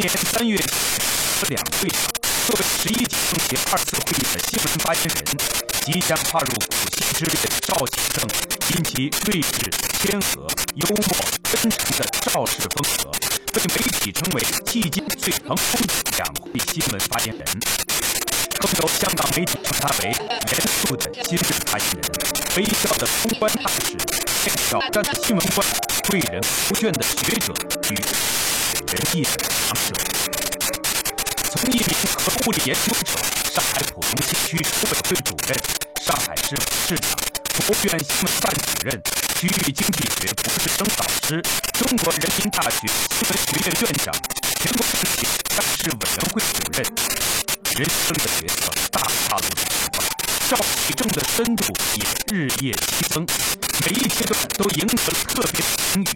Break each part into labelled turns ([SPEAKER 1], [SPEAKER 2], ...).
[SPEAKER 1] 年三月两会上，作为十一届政协二次会议的新闻发言人，即将跨入古稀之列的赵启正，因其睿智、谦和、幽默、真诚的赵氏风格，被媒体称为迄今最成功的两会新闻发言人。更有香港媒体称他为严肃的新闻发言人，微笑的公关大使，挑战的新闻官，贵人不倦的学者与仁义的强者。从一名核物理研究者、上海浦东新区筹委会主任、上海市委市长、国务院新闻办主任、区域经济学博士生导师、中国人民大学新闻学院院长、全国政协干事委员会主任，人生的角色大跨度的变化，赵启正的深度也日夜激增，每一阶段都赢得了特别的评语，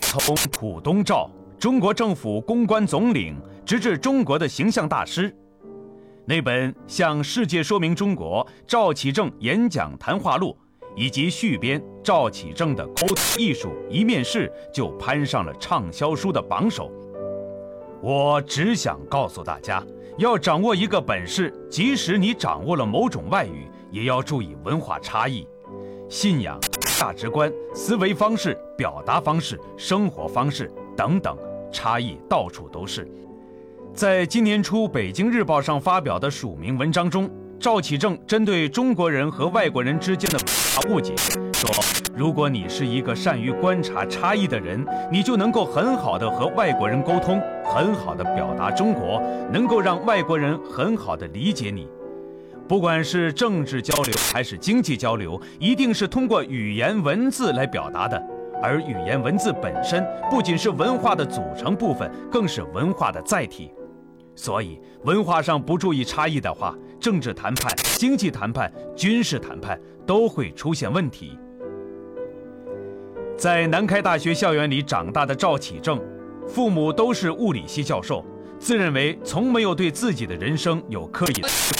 [SPEAKER 1] 从浦东赵。中国政府公关总领，直至中国的形象大师，那本向世界说明中国赵启正演讲谈话录，以及续编赵启正的沟通艺术一面试，就攀上了畅销书的榜首。我只想告诉大家，要掌握一个本事，即使你掌握了某种外语，也要注意文化差异、信仰、价值观、思维方式、表达方式、生活方式等等。差异到处都是。在今年初《北京日报》上发表的署名文章中，赵启正针对中国人和外国人之间的误解说：“如果你是一个善于观察差异的人，你就能够很好的和外国人沟通，很好的表达中国，能够让外国人很好的理解你。不管是政治交流还是经济交流，一定是通过语言文字来表达的。”而语言文字本身不仅是文化的组成部分，更是文化的载体。所以，文化上不注意差异的话，政治谈判、经济谈判、军事谈判都会出现问题。在南开大学校园里长大的赵启正，父母都是物理系教授，自认为从没有对自己的人生有刻意的思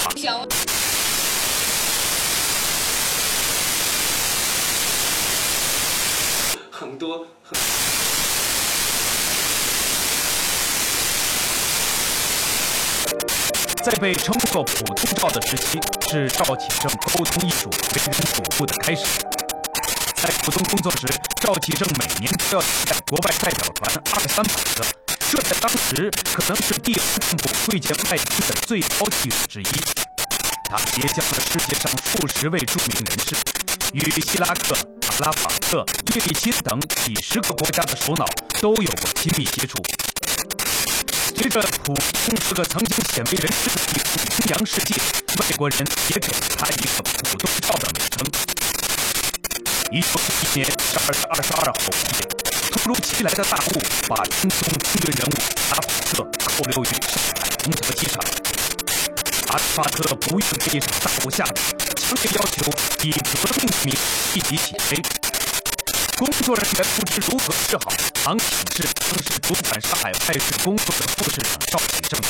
[SPEAKER 1] 在被称作“普通照”的时期，是赵启正沟通艺术为人瞩目的开始。在普通工作时，赵启正每年都要带国外代表团二三百个，这在当时可能是地方政府会见外宾的最高纪录之一。他结交了世界上数十位著名人士，与希拉克。拉法特、叶利钦等几十个国家的首脑都有过亲密接触。随着普通是个曾经鲜为人知的地方名扬世界，外国人也给了他一个“普通照”的美称。一九一一年十二月二十二号午夜，突如其来的大雾把中东军队人物阿拉法特扣留于上海虹桥机场。阿拉法特不愿被这场大雾吓到。强烈要求以革命名立即起飞。工作人员不知如何是好，航警室当时主管上海外事工作的副市长赵启正，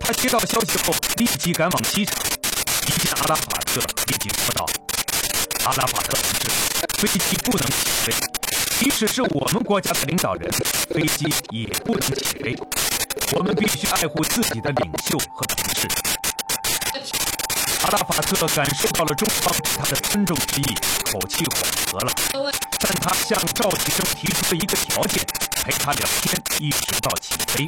[SPEAKER 1] 他接到消息后立即赶往机场，一见阿拉法特，立即说道：“阿拉法特同志，飞机不能起飞，即使是我们国家的领导人，飞机也不能起飞。我们必须爱护自己的领袖和同事。”阿拉法特感受到了中方对他的尊重之意，口气缓和了。但他向赵启生提出了一个条件，陪他聊天，一直到起飞。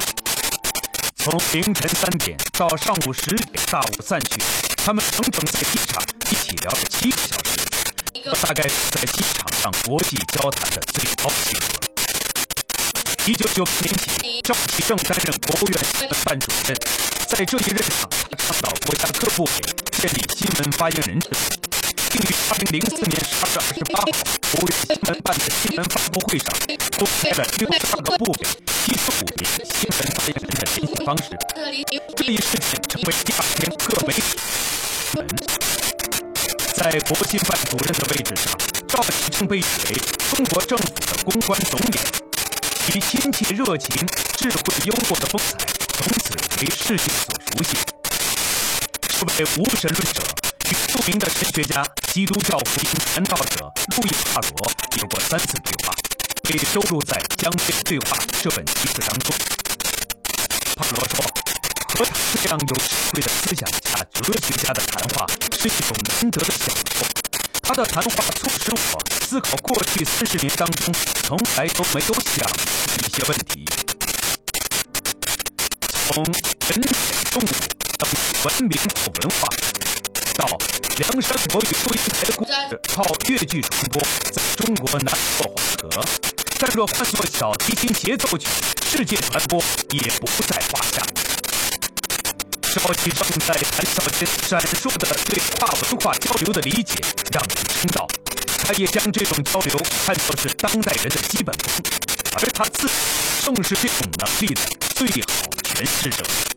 [SPEAKER 1] 从凌晨三点到上午十点，大雾散去，他们整整在机场一起聊了七个小时，大概是在机场上国际交谈的最高纪录。一九九八年起，赵启正担任国务院新闻办主任，在这一任上，他倡导国家各部委。建立新闻发言人制度，并于二零零四年十二月二十八号国务院新闻办的新闻发布会上公开了六十二个部委七十五名新闻发言人的联系方式。这一事件成为第二天各媒体新闻。在国新办主任的位置上，赵启正被誉为中国政府的公关总理，其亲切热情、智慧幽默的风采从此为世界所熟悉。这位无神论者与著名的神学家、基督教福音传道者路易·帕罗有过三次对话，被收录在《江边对话》这本集子当中。帕罗说：“和他这样有智慧的思想家、哲学家的谈话是一种难得的享受。他的谈话促使我思考过去三十年当中从来都没有想的一些问题，从人类动物到文明和文化，到梁山伯与祝英台的故事靠越剧传播，在中国难破黄河。但若换作小提琴协奏曲，世界传播也不在话下。”赵启正在谈笑间闪烁的对跨文化交流的理解，让人称道。他也将这种交流看作是当代人的基本功，而他自己正是这种能力的最好诠释者。